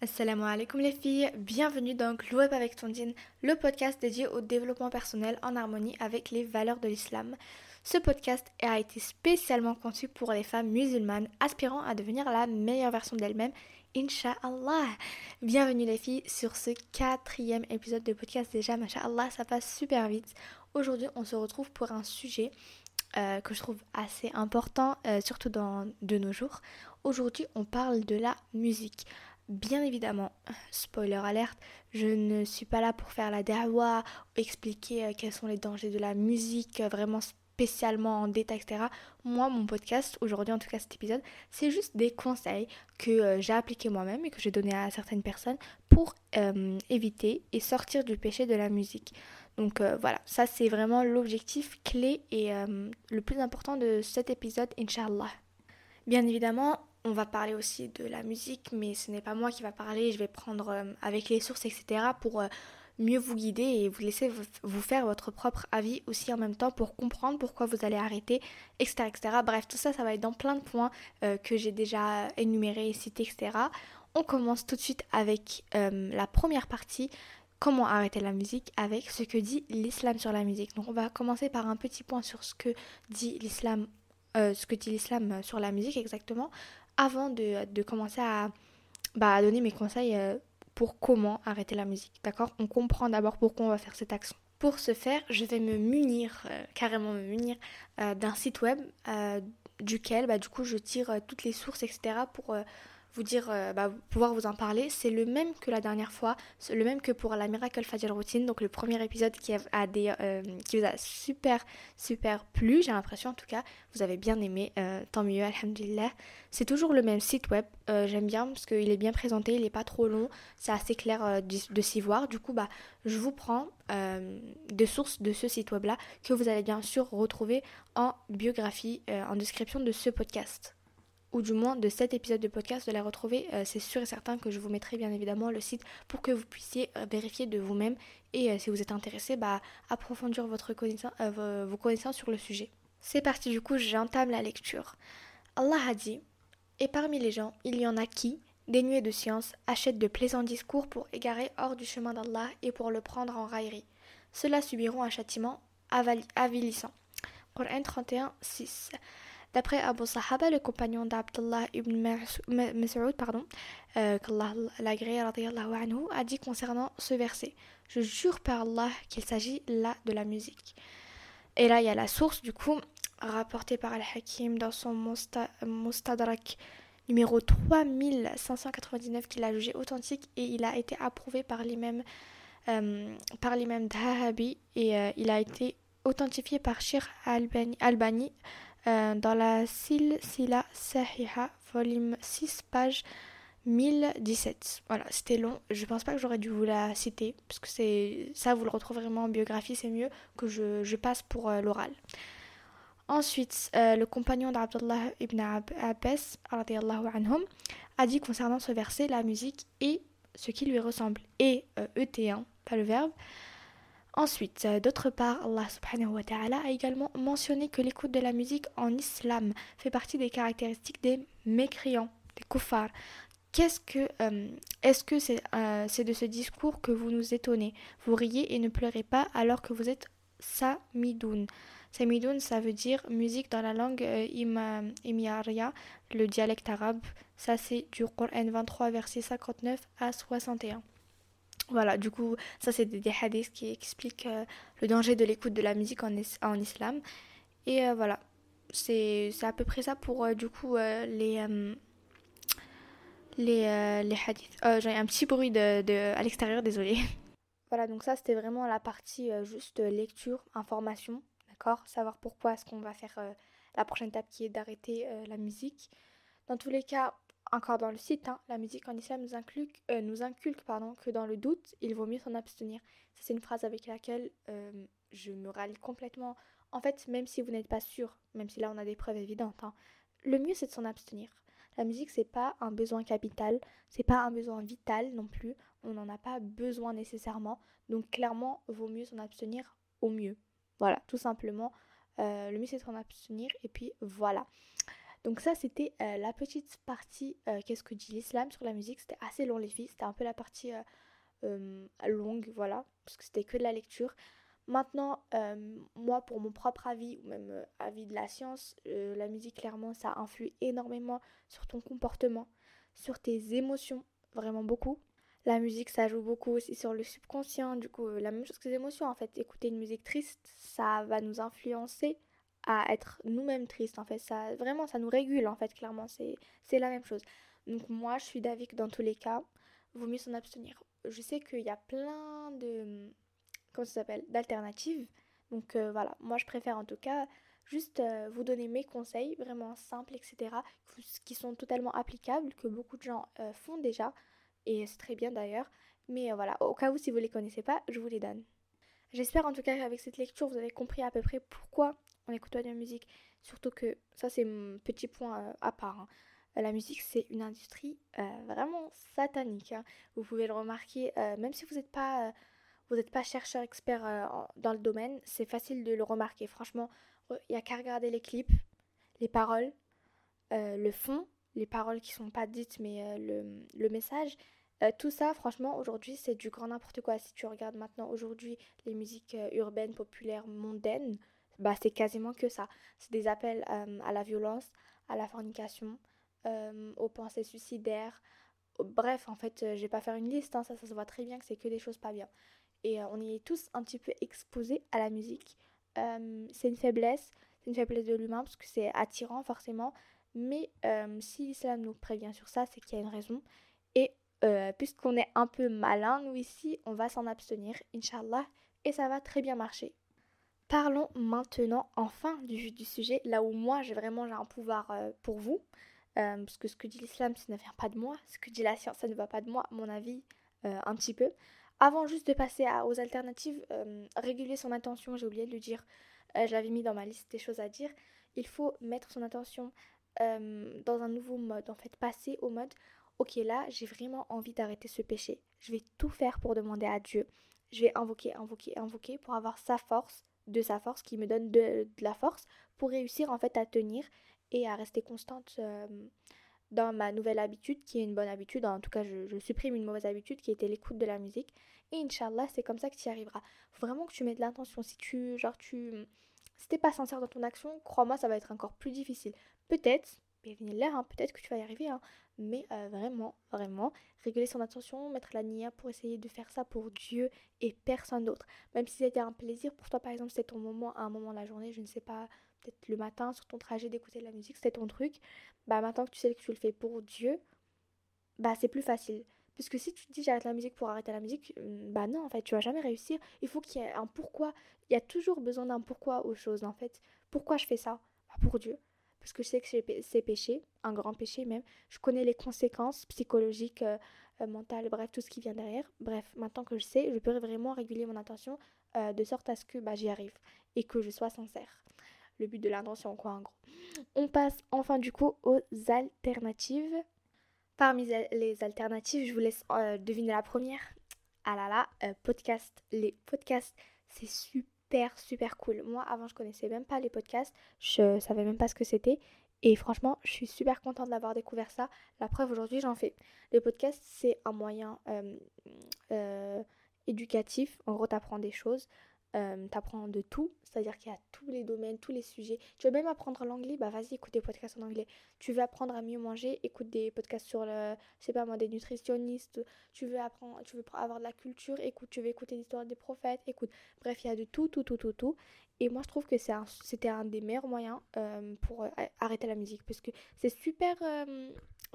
Assalamu alaikum les filles, bienvenue dans Glow avec Tondine, le podcast dédié au développement personnel en harmonie avec les valeurs de l'islam. Ce podcast a été spécialement conçu pour les femmes musulmanes aspirant à devenir la meilleure version d'elles-mêmes, Inch'Allah. Bienvenue les filles sur ce quatrième épisode de podcast déjà, Masha'Allah, ça passe super vite. Aujourd'hui on se retrouve pour un sujet euh, que je trouve assez important, euh, surtout dans, de nos jours. Aujourd'hui on parle de la musique. Bien évidemment, spoiler alerte, je ne suis pas là pour faire la da'wah, expliquer euh, quels sont les dangers de la musique, euh, vraiment spécialement en détail, etc. Moi, mon podcast, aujourd'hui en tout cas cet épisode, c'est juste des conseils que euh, j'ai appliqués moi-même et que j'ai donné à certaines personnes pour éviter et sortir du péché de la musique. Donc voilà, ça c'est vraiment l'objectif clé et le plus important de cet épisode, Inch'Allah. Bien évidemment, on va parler aussi de la musique, mais ce n'est pas moi qui va parler, je vais prendre euh, avec les sources, etc. pour euh, mieux vous guider et vous laisser vous faire votre propre avis aussi en même temps pour comprendre pourquoi vous allez arrêter, etc. etc. Bref, tout ça, ça va être dans plein de points euh, que j'ai déjà énumérés cités, etc. On commence tout de suite avec la première partie, comment arrêter la musique avec ce que dit l'islam sur la musique. Donc on va commencer par un petit point sur ce que dit l'islam ce que dit l'islam sur la musique exactement avant de, commencer à, bah, donner mes conseils euh, pour comment arrêter la musique. D'accord? On comprend d'abord pourquoi on va faire cette action. Pour ce faire, je vais me munir, euh, carrément me munir, euh, d'un site web duquel, bah, du coup, je tire toutes les sources, etc. pour vous dire, euh, bah, pouvoir vous en parler. C'est le même que la dernière fois, le même que pour la Miracle Fajr Routine, donc le premier épisode qui, a des, euh, qui vous a super, super plu, j'ai l'impression en tout cas, vous avez bien aimé, euh, tant mieux, alhamdulillah. C'est toujours le même site web, j'aime bien parce qu'il est bien présenté, il n'est pas trop long, c'est assez clair de, s'y voir. Du coup, bah, je vous prends des sources de ce site web là que vous allez bien sûr retrouver en biographie, en description de ce podcast ou du moins de cet épisode de podcast, de la retrouver. Euh, c'est sûr et certain que je vous mettrai bien évidemment le site pour que vous puissiez euh, vérifier de vous-même et euh, si vous êtes intéressé, bah, approfondir votre connaissance, vos connaissances sur le sujet. C'est parti du coup, j'entame la lecture. Allah a dit Et parmi les gens, il y en a qui, dénués de science, achètent de plaisants discours pour égarer hors du chemin d'Allah et pour le prendre en raillerie. Ceux-là subiront un châtiment avilissant. Coran 31, 6. D'après Abu Sahaba, le compagnon d'Abdullah ibn Mas'ud, pardon, euh, qu'Allah anhu, a dit concernant ce verset Je jure par Allah qu'il s'agit là de la musique. Et là, il y a la source, du coup, rapportée par Al-Hakim dans son Mustadrak numéro 3599, qu'il a jugé authentique et il a été approuvé par l'imam euh, par l'imam Dhahabi et euh, il a été authentifié par Shir Albani, Albani dans la Silsila Sahiha, volume 6, page 1017. Voilà, c'était long. Je pense pas que j'aurais dû vous la citer, parce que c'est ça, vous le retrouvez vraiment en biographie, c'est mieux que je, passe pour euh, l'oral. Ensuite, euh, le compagnon d'Abdullah ibn Abbas anhum, a dit concernant ce verset la musique et ce qui lui ressemble. Et ET1, pas le verbe, Ensuite, euh, d'autre part, Allah subhanahu wa ta'ala a également mentionné que l'écoute de la musique en islam fait partie des caractéristiques des mécréants, des kuffars. Qu'est-ce que euh, est-ce que euh, c'est de ce discours que vous nous étonnez? Vous riez et ne pleurez pas alors que vous êtes samidoun. Samidoun, ça veut dire musique dans la langue imiaria, le dialecte arabe. Ça, c'est du Coran 23, verset 59 à 61. Voilà, du coup, ça c'est des, hadiths qui expliquent euh, le danger de l'écoute de la musique en, islam. Et euh, voilà, c'est à peu près ça pour euh, du coup les, les, les hadiths. J'ai un petit bruit de, de à l'extérieur, désolé. Voilà, donc ça c'était vraiment la partie juste lecture, information, d'accord? Savoir pourquoi est-ce qu'on va faire la prochaine étape qui est d'arrêter la musique. Dans tous les cas, encore dans le site, hein, la musique en islam nous inculque, euh, nous inculque pardon, que dans le doute, il vaut mieux s'en abstenir. c'est une phrase avec laquelle euh, je me rallie complètement. En fait, même si vous n'êtes pas sûr, même si là on a des preuves évidentes, hein, le mieux c'est de s'en abstenir. La musique, c'est pas un besoin capital, c'est pas un besoin vital non plus. On n'en a pas besoin nécessairement. Donc clairement, vaut mieux s'en abstenir au mieux. Voilà, tout simplement. Euh, le mieux c'est de s'en abstenir et puis voilà. Donc ça c'était la petite partie qu'est-ce que dit l'islam sur la musique. C'était assez long les filles, c'était un peu la partie longue, voilà, parce que c'était que de la lecture. Maintenant, moi, pour mon propre avis, ou même avis de la science, la musique, clairement, ça influe énormément sur ton comportement, sur tes émotions, vraiment beaucoup. La musique, ça joue beaucoup aussi sur le subconscient, du coup, la même chose que les émotions, en fait. Écouter une musique triste, ça va nous influencer à être nous-mêmes tristes, en fait. Ça, vraiment, ça nous régule, en fait, clairement, c'est la même chose. Donc moi, je suis d'avis que dans tous les cas, vaut mieux s'en abstenir. Je sais qu'il y a plein de... Comment ça s'appelle D'alternatives. Donc euh, voilà, moi je préfère en tout cas juste euh, vous donner mes conseils, vraiment simples, etc., qui sont totalement applicables, que beaucoup de gens euh, font déjà, et c'est très bien d'ailleurs. Mais voilà, au cas où si vous ne les connaissez pas, je vous les donne. J'espère en tout cas qu'avec cette lecture, vous avez compris à peu près pourquoi on écoute de la musique. Surtout que ça, c'est mon petit point à part. Hein. La musique, c'est une industrie vraiment satanique. Hein. Vous pouvez le remarquer, même si vous n'êtes pas pas chercheur expert euh, dans le domaine, c'est facile de le remarquer. Franchement, il n'y a qu'à regarder les clips, les paroles, euh, le fond, les paroles qui sont pas dites, mais euh, le, message. Tout ça, franchement, aujourd'hui, c'est du grand n'importe quoi. Si tu regardes maintenant, aujourd'hui, les musiques urbaines, populaires, mondaines, bah, c'est quasiment que ça. C'est des appels à la violence, à la fornication, aux pensées suicidaires. Bref, en fait, je vais pas faire une liste, hein, ça, ça se voit très bien que c'est que des choses pas bien et euh, on y est tous un petit peu exposés à la musique. Euh, c'est une faiblesse, c'est une faiblesse de l'humain parce que c'est attirant forcément, mais euh, si l'islam nous prévient sur ça, c'est qu'il y a une raison. Et puisqu'on est un peu malin, nous ici, on va s'en abstenir, inshallah, et ça va très bien marcher. Parlons maintenant enfin du, sujet, là où moi j'ai vraiment un pouvoir pour vous, parce que ce que dit l'islam, ça ne vient pas de moi, ce que dit la science, ça ne va pas de moi, mon avis, un petit peu. Avant juste de passer aux alternatives, euh, réguler son attention, j'ai oublié de le dire, euh, je l'avais mis dans ma liste des choses à dire, il faut mettre son attention euh, dans un nouveau mode, en fait passer au mode, ok là j'ai vraiment envie d'arrêter ce péché, je vais tout faire pour demander à Dieu, je vais invoquer, invoquer, invoquer pour avoir sa force, de sa force qui me donne de, la force pour réussir en fait à tenir et à rester constante dans ma nouvelle habitude, qui est une bonne habitude. En tout cas, je, supprime une mauvaise habitude qui était l'écoute de la musique. Et Inch'Allah, c'est comme ça que tu y arriveras. Faut vraiment que tu mettes de l'intention. Si tu, genre, tu, si t'es pas sincère dans ton action, crois-moi, ça va être encore plus difficile. Peut-être, hein, peut-être que tu vas y arriver, hein, mais euh, vraiment, vraiment, réguler son attention, mettre la nia pour essayer de faire ça pour Dieu et personne d'autre. Même si c'était un plaisir pour toi, par exemple, c'est ton moment, à un moment de la journée, je ne sais pas, peut-être le matin sur ton trajet d'écouter de la musique, c'était ton truc, bah maintenant que tu sais que tu le fais pour Dieu, bah c'est plus facile. Parce que si tu te dis j'arrête la musique pour arrêter la musique, hmm, bah non, en fait, tu vas jamais réussir. Il faut qu'il y ait un pourquoi. Il y a toujours besoin d'un pourquoi aux choses, en fait. Pourquoi je fais ça? Bah Pour Dieu. Parce que je sais que c'est péché, un grand péché même. Je connais les conséquences psychologiques, euh, euh, mentales, bref, tout ce qui vient derrière. Bref, maintenant que je sais, je peux vraiment réguler mon attention euh, de sorte à ce que bah, j'y arrive et que je sois sincère le but de l'intention, quoi, en gros. On passe enfin du coup aux alternatives. Parmi les alternatives, je vous laisse deviner la première. Ah là là, podcast. Les podcasts, c'est super, super cool. Moi, avant, je connaissais même pas les podcasts. Je savais même pas ce que c'était. Et franchement, je suis super contente d'avoir découvert ça. La preuve, aujourd'hui, j'en fais. Les podcasts, c'est un moyen euh, éducatif. En gros, t'apprends des choses. Euh, t'apprends de tout, c'est-à-dire qu'il y a tous les domaines, tous les sujets. Tu veux même apprendre l'anglais, bah vas-y, écoute des podcasts en anglais. Tu veux apprendre à mieux manger, écoute des podcasts sur le, je sais pas moi, des nutritionnistes. Tu veux apprendre, tu veux avoir de la culture, écoute, tu veux écouter l'histoire des prophètes, écoute. Bref, il y a de tout, tout, tout, tout, tout. Et moi, je trouve que c'était un, des meilleurs moyens euh, pour euh, arrêter la musique, parce que c'est super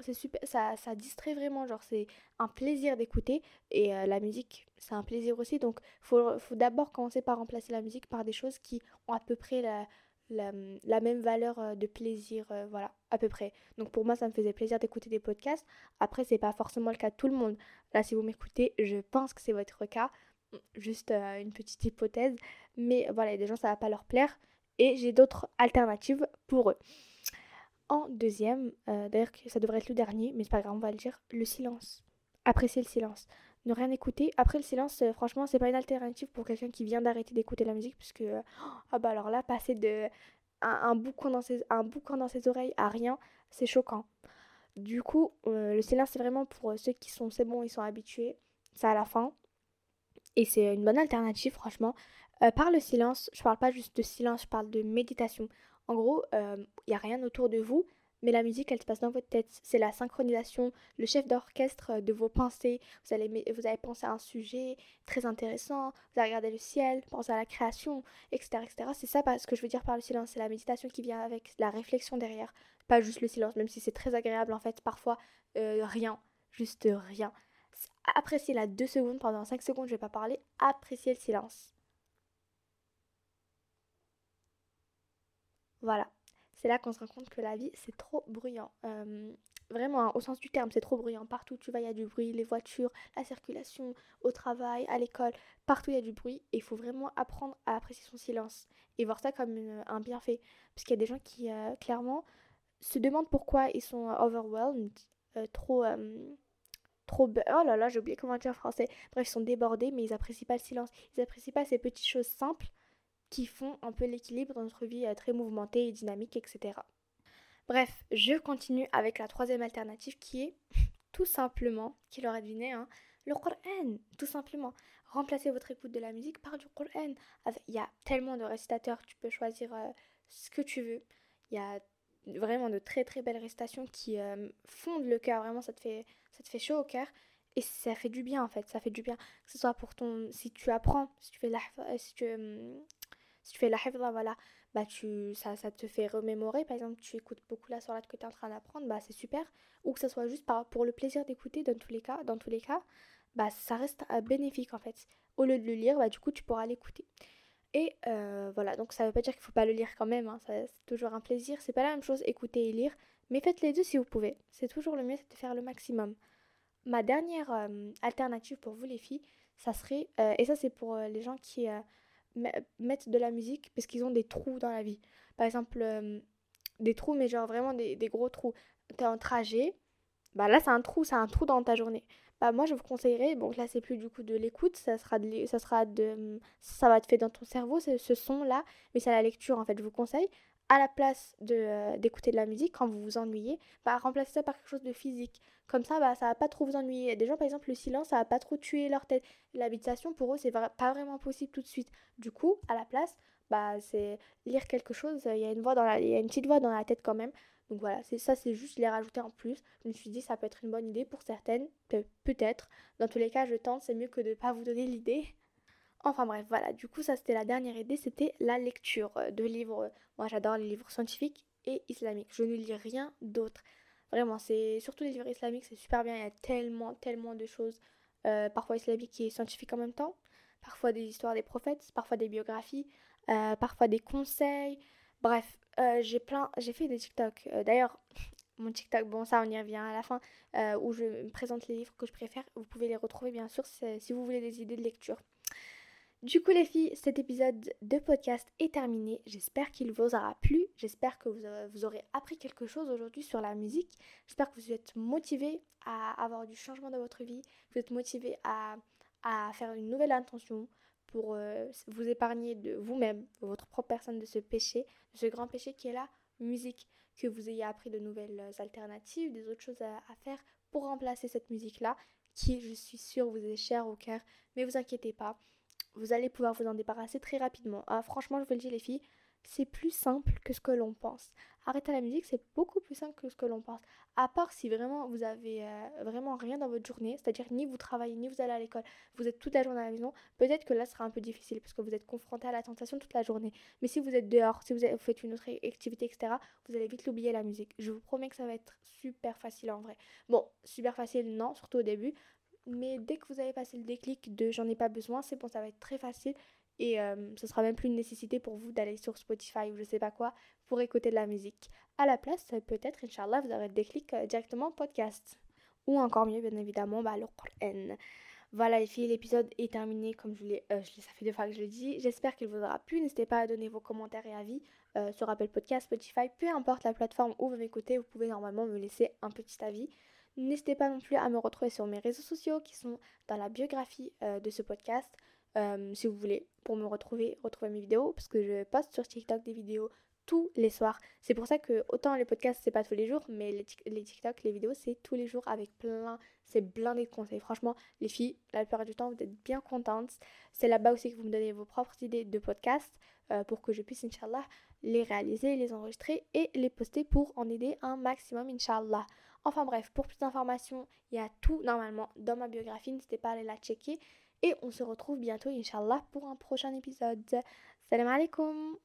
c'est super, ça, ça distrait vraiment, genre c'est un plaisir d'écouter. Et euh, la musique c'est un plaisir aussi, donc faut, faut d'abord commencer par remplacer la musique par des choses qui ont à peu près la, la, même valeur euh, de plaisir, euh, voilà, à peu près. Donc pour moi ça me faisait plaisir d'écouter des podcasts, après c'est pas forcément le cas de tout le monde, là si vous m'écoutez je pense que c'est votre cas, juste une petite hypothèse, mais voilà, il y a des gens ça va pas leur plaire. Et j'ai d'autres alternatives pour eux. En deuxième, euh, d'ailleurs ça devrait être le dernier, mais c'est pas grave, on va le dire, le silence. Apprécier le silence. Ne rien écouter. Après le silence, euh, franchement, c'est pas une alternative pour quelqu'un qui vient d'arrêter d'écouter la musique, puisque, euh, ah bah alors là, passer de un, boucan dans ses, un boucan dans ses oreilles à rien, c'est choquant. Du coup, le silence, c'est vraiment pour ceux qui sont, c'est bon, ils sont habitués. C'est à la fin. Et c'est une bonne alternative, franchement. par le silence, je parle pas juste de silence, je parle de méditation. En gros, il n'y a rien autour de vous, mais la musique, elle se passe dans votre tête. C'est la synchronisation, le chef d'orchestre de vos pensées. Vous allez, vous pensé à un sujet très intéressant, vous allez regarder le ciel, penser à la création, etc. etc. C'est ça ce que je veux dire par le silence, c'est la méditation qui vient avec la réflexion derrière. Pas juste le silence, même si c'est très agréable en fait, parfois euh, rien, juste rien. Appréciez la deux secondes, pendant 5 secondes je vais pas parler, appréciez le silence. Voilà c'est là qu'on se rend compte que la vie, c'est trop bruyant. Euh, vraiment, au sens du terme, c'est trop bruyant. Partout où tu vas, il y a du bruit, les voitures, la circulation, au travail, à l'école, partout il y a du bruit. Et il faut vraiment apprendre à apprécier son silence et voir ça comme un bienfait. Parce qu'il y a des gens qui, euh, clairement, se demandent pourquoi ils sont overwhelmed, euh, trop... trop... Oh là là, j'ai oublié comment dire en français. Bref, ils sont débordés, mais ils apprécient pas le silence. Ils apprécient pas ces petites choses simples qui font un peu l'équilibre dans notre vie euh, très mouvementée et dynamique, etc. Bref, je continue avec la troisième alternative qui est tout simplement, qui l'aurait deviné, hein, le Qur'an, tout simplement. Remplacez votre écoute de la musique par du Qur'an. Il y a tellement de récitateurs, tu peux choisir euh, ce que tu veux. Il y a vraiment de très très belles récitations qui euh, fondent le cœur, vraiment ça te fait ça te fait chaud au cœur et ça fait du bien en fait, ça fait du bien que ce soit pour ton si tu apprends, si tu fais la si tu hum, si tu fais la hifdha, voilà, bah tu, ça, ça te fait remémorer. Par exemple, tu écoutes beaucoup la soirée que tu es en train d'apprendre, bah c'est super. Ou que ce soit juste pour le plaisir d'écouter, dans tous les cas, dans tous les cas, bah ça reste euh, bénéfique en fait. Au lieu de le lire, bah du coup tu pourras l'écouter. Et euh, voilà, donc ça veut pas dire qu'il faut pas le lire quand même, hein. c'est toujours un plaisir. C'est pas la même chose écouter et lire, mais faites les deux si vous pouvez. C'est toujours le mieux, c'est de faire le maximum. Ma dernière euh, alternative pour vous les filles, ça serait, et ça c'est pour les gens qui mettre de la musique parce qu'ils ont des trous dans la vie. Par exemple, euh, des trous, mais genre vraiment des, gros trous. T'es en trajet, bah là c'est un trou, c'est un trou dans ta journée. Bah moi je vous conseillerais, bon là c'est plus du coup de l'écoute, ça sera de, ça sera de, ça va te faire dans ton cerveau ce son là, mais c'est la lecture en fait. Je vous conseille à la place de, euh, d'écouter de la musique quand vous vous ennuyez, bah, remplacez ça par quelque chose de physique. Comme ça, bah, ça va pas trop vous ennuyer. Des gens, par exemple, le silence, ça va pas trop tuer leur tête. La méditation, pour eux, c'est pas vraiment possible tout de suite. Du coup, à la place, bah, c'est lire quelque chose. Il y a une voix dans la, petite voix dans la tête quand même. Donc voilà, ça, c'est juste les rajouter en plus. Je me suis dit, ça peut être une bonne idée pour certaines, peut-être. Dans tous les cas, je tente, c'est mieux que de pas vous donner l'idée. Enfin bref, voilà, du coup ça c'était la dernière idée, c'était la lecture euh, de livres. Moi j'adore les livres scientifiques et islamiques. Je ne lis rien d'autre. Vraiment, c'est surtout les livres islamiques, c'est super bien. Il y a tellement, tellement de choses, euh, parfois islamiques et scientifiques en même temps. Parfois des histoires des prophètes, parfois des biographies, euh, parfois des conseils. Bref, j'ai plein, j'ai fait des TikTok. D'ailleurs, mon TikTok, bon ça on y revient à la fin, où je présente les livres que je préfère. Vous pouvez les retrouver bien sûr si vous voulez des idées de lecture. Du coup les filles, cet épisode de podcast est terminé. J'espère qu'il vous aura plu. J'espère que euh, vous, aurez appris quelque chose aujourd'hui sur la musique. J'espère que vous êtes motivés à avoir du changement dans votre vie. Vous êtes motivés à, faire une nouvelle intention pour euh, vous épargner de vous-même, de votre propre personne, de ce péché, de ce grand péché qui est la musique. Que vous ayez appris de nouvelles alternatives, des autres choses à, à faire pour remplacer cette musique-là qui, je suis sûre, vous est chère au cœur. Mais vous inquiétez pas vous allez pouvoir vous en débarrasser très rapidement. Ah, franchement, je vous le dis les filles, c'est plus simple que ce que l'on pense. Arrêter la musique, c'est beaucoup plus simple que ce que l'on pense. À part si vraiment vous avez euh, vraiment rien dans votre journée, c'est-à-dire ni vous travaillez, ni vous allez à l'école, vous êtes toute la journée à la maison, peut-être que là ce sera un peu difficile parce que vous êtes confronté à la tentation toute la journée. Mais si vous êtes dehors, si vous, faites une autre activité, etc., vous allez vite l'oublier la musique. Je vous promets que ça va être super facile en vrai. Bon, super facile, non, surtout au début, mais dès que vous avez passé le déclic de j'en ai pas besoin, c'est bon, ça va être très facile et euh, ce sera même plus une nécessité pour vous d'aller sur Spotify ou je sais pas quoi pour écouter de la musique. À la place, peut-être, Inch'Allah, vous aurez le déclic euh, directement podcast. Ou encore mieux, bien évidemment, bah, le Qur'an. Voilà les filles, l'épisode est terminé comme je l'ai, euh, ça fait deux fois que je le dis. J'espère qu'il vous aura plu. N'hésitez pas à donner vos commentaires et avis sur Apple Podcast, Spotify, peu importe la plateforme où vous m'écoutez, vous pouvez normalement me laisser un petit avis. N'hésitez pas non plus à me retrouver sur mes réseaux sociaux qui sont dans la biographie euh, de ce podcast. Euh, si vous voulez, pour me retrouver, retrouver mes vidéos, parce que je poste sur TikTok des vidéos tous les soirs. C'est pour ça que autant les podcasts c'est pas tous les jours, mais les, les TikTok, les vidéos c'est tous les jours avec plein, c'est blindé de conseils. Franchement, les filles, la plupart du temps vous êtes bien contentes. C'est là-bas aussi que vous me donnez vos propres idées de podcasts euh, pour que je puisse, Inch'Allah, les réaliser, les enregistrer et les poster pour en aider un maximum, Inch'Allah. Enfin bref, pour plus d'informations, il y a tout normalement dans ma biographie, n'hésitez pas à aller la checker. Et on se retrouve bientôt, Inch'Allah, pour un prochain épisode. Salam alaikum